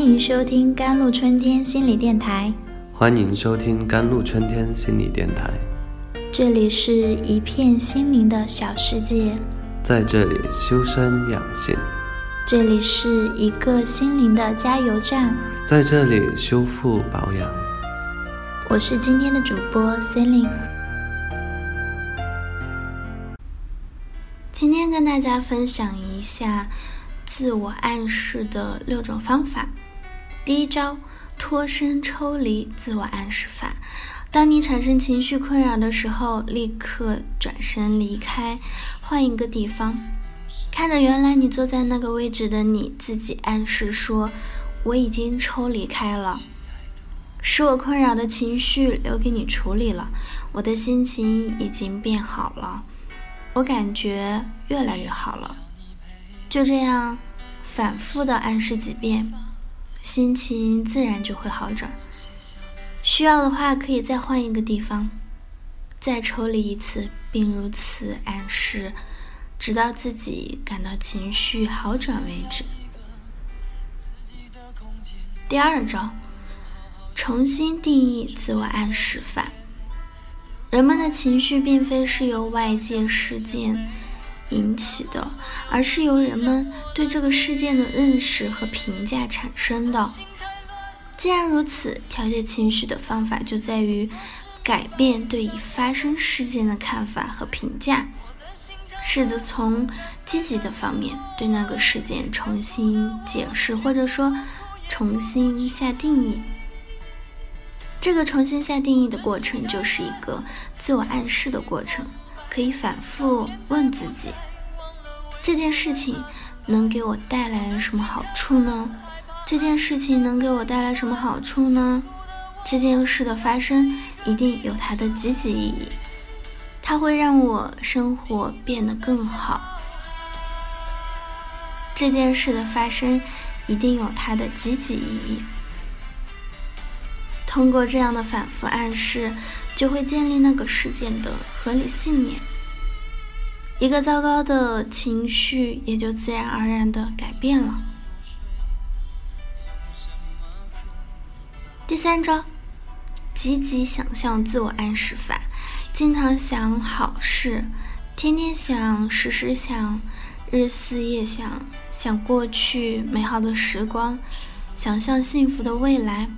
欢迎收听甘露春天心理电台。欢迎收听甘露春天心理电台。这里是一片心灵的小世界，在这里修身养性，这里是一个心灵的加油站，在这里修复保养。我是今天的主播 Celine。今天跟大家分享一下自我暗示的六种方法。第一招，脱身抽离自我暗示法。当你产生情绪困扰的时候，立刻转身离开，换一个地方，看着原来你坐在那个位置的你自己，暗示说：“我已经抽离开了，使我困扰的情绪留给你处理了，我的心情已经变好了，我感觉越来越好了。”就这样反复的暗示几遍，心情自然就会好转。需要的话，可以再换一个地方，再抽离一次，并如此暗示，直到自己感到情绪好转为止。第二招，重新定义自我暗示法。人们的情绪并非是由外界事件引起的，而是由人们对这个事件的认识和评价产生的。既然如此，调节情绪的方法就在于改变对已发生事件的看法和评价，试着从积极的方面对那个事件重新解释，或者说重新下定义。这个重新下定义的过程就是一个自我暗示的过程，可以反复问自己：这件事情能给我带来什么好处呢？这件事情能给我带来什么好处呢？这件事的发生一定有它的积极意义，它会让我生活变得更好。这件事的发生一定有它的积极意义。通过这样的反复暗示，就会建立那个事件的合理信念，一个糟糕的情绪也就自然而然的改变了。第三招，积极想象自我暗示法。经常想好事，天天想，时时想，日思夜想，想过去美好的时光，想象幸福的未来，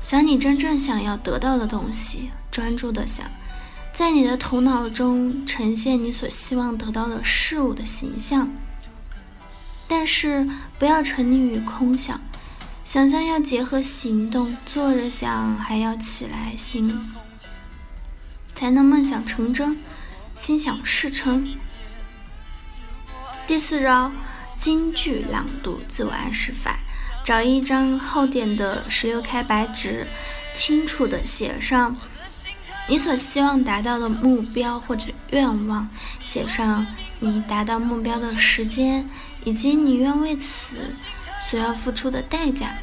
想你真正想要得到的东西，专注的想，在你的头脑中呈现你所希望得到的事物的形象。但是不要沉溺于空想。想象要结合行动，坐着想还要起来行，才能梦想成真，心想事成。第四招，京剧朗读自我暗示法：找一张厚点的十六开白纸，清楚的写上你所希望达到的目标或者愿望，写上你达到目标的时间，以及你愿为此。所要付出的代价。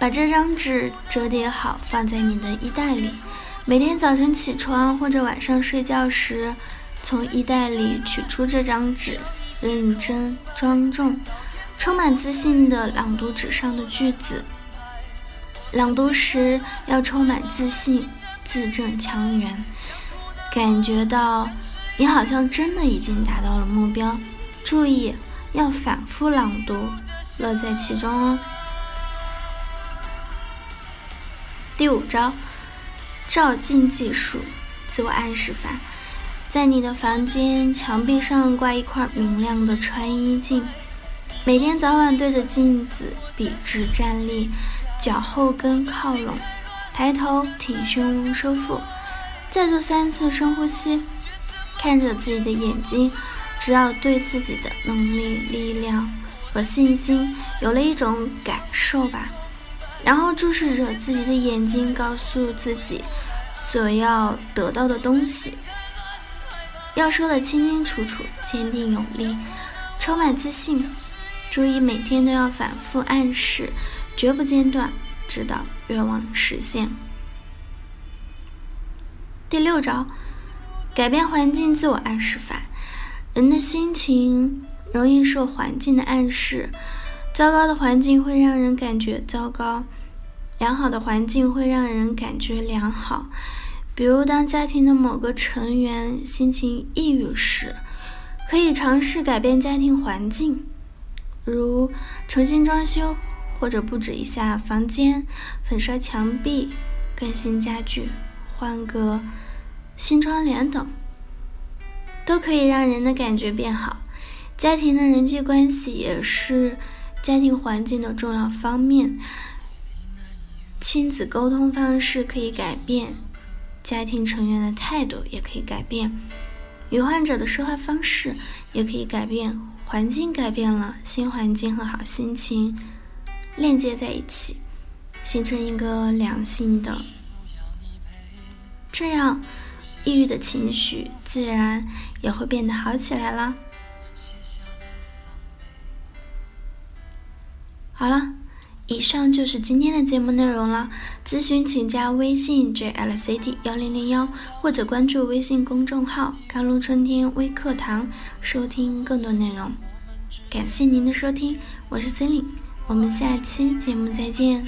把这张纸折叠好，放在你的衣袋里。每天早晨起床或者晚上睡觉时，从衣袋里取出这张纸，认真、庄重、充满自信地朗读纸上的句子。朗读时要充满自信，字正腔圆，感觉到你好像真的已经达到了目标。注意，要反复朗读。乐在其中哦。第五招，照镜技术，自我暗示法。在你的房间墙壁上挂一块明亮的穿衣镜，每天早晚对着镜子笔直站立，脚后跟靠拢，抬头挺胸收腹，再做三次深呼吸，看着自己的眼睛，只要对自己的能力、力量。和信心有了一种感受吧，然后注视着自己的眼睛，告诉自己所要得到的东西，要说的清清楚楚、坚定有力、充满自信。注意每天都要反复暗示，绝不间断，直到愿望实现。第六招，改变环境自我暗示法，人的心情。容易受环境的暗示，糟糕的环境会让人感觉糟糕，良好的环境会让人感觉良好。比如，当家庭的某个成员心情抑郁时，可以尝试改变家庭环境，如重新装修，或者布置一下房间，粉刷墙壁，更新家具，换个新窗帘等，都可以让人的感觉变好。家庭的人际关系也是。家庭环境的重要方面，亲子沟通方式可以改变，家庭成员的态度也可以改变，与患者的说话方式也可以改变。环境改变了，新环境和好心情链接在一起，形成一个良性的，这样抑郁的情绪自然也会变得好起来了。好了，以上就是今天的节目内容了。咨询请加微信 jlct 幺零零幺，或者关注微信公众号“甘露春天微课堂”，收听更多内容。感谢您的收听，我是 c e l i n e 我们下期节目再见。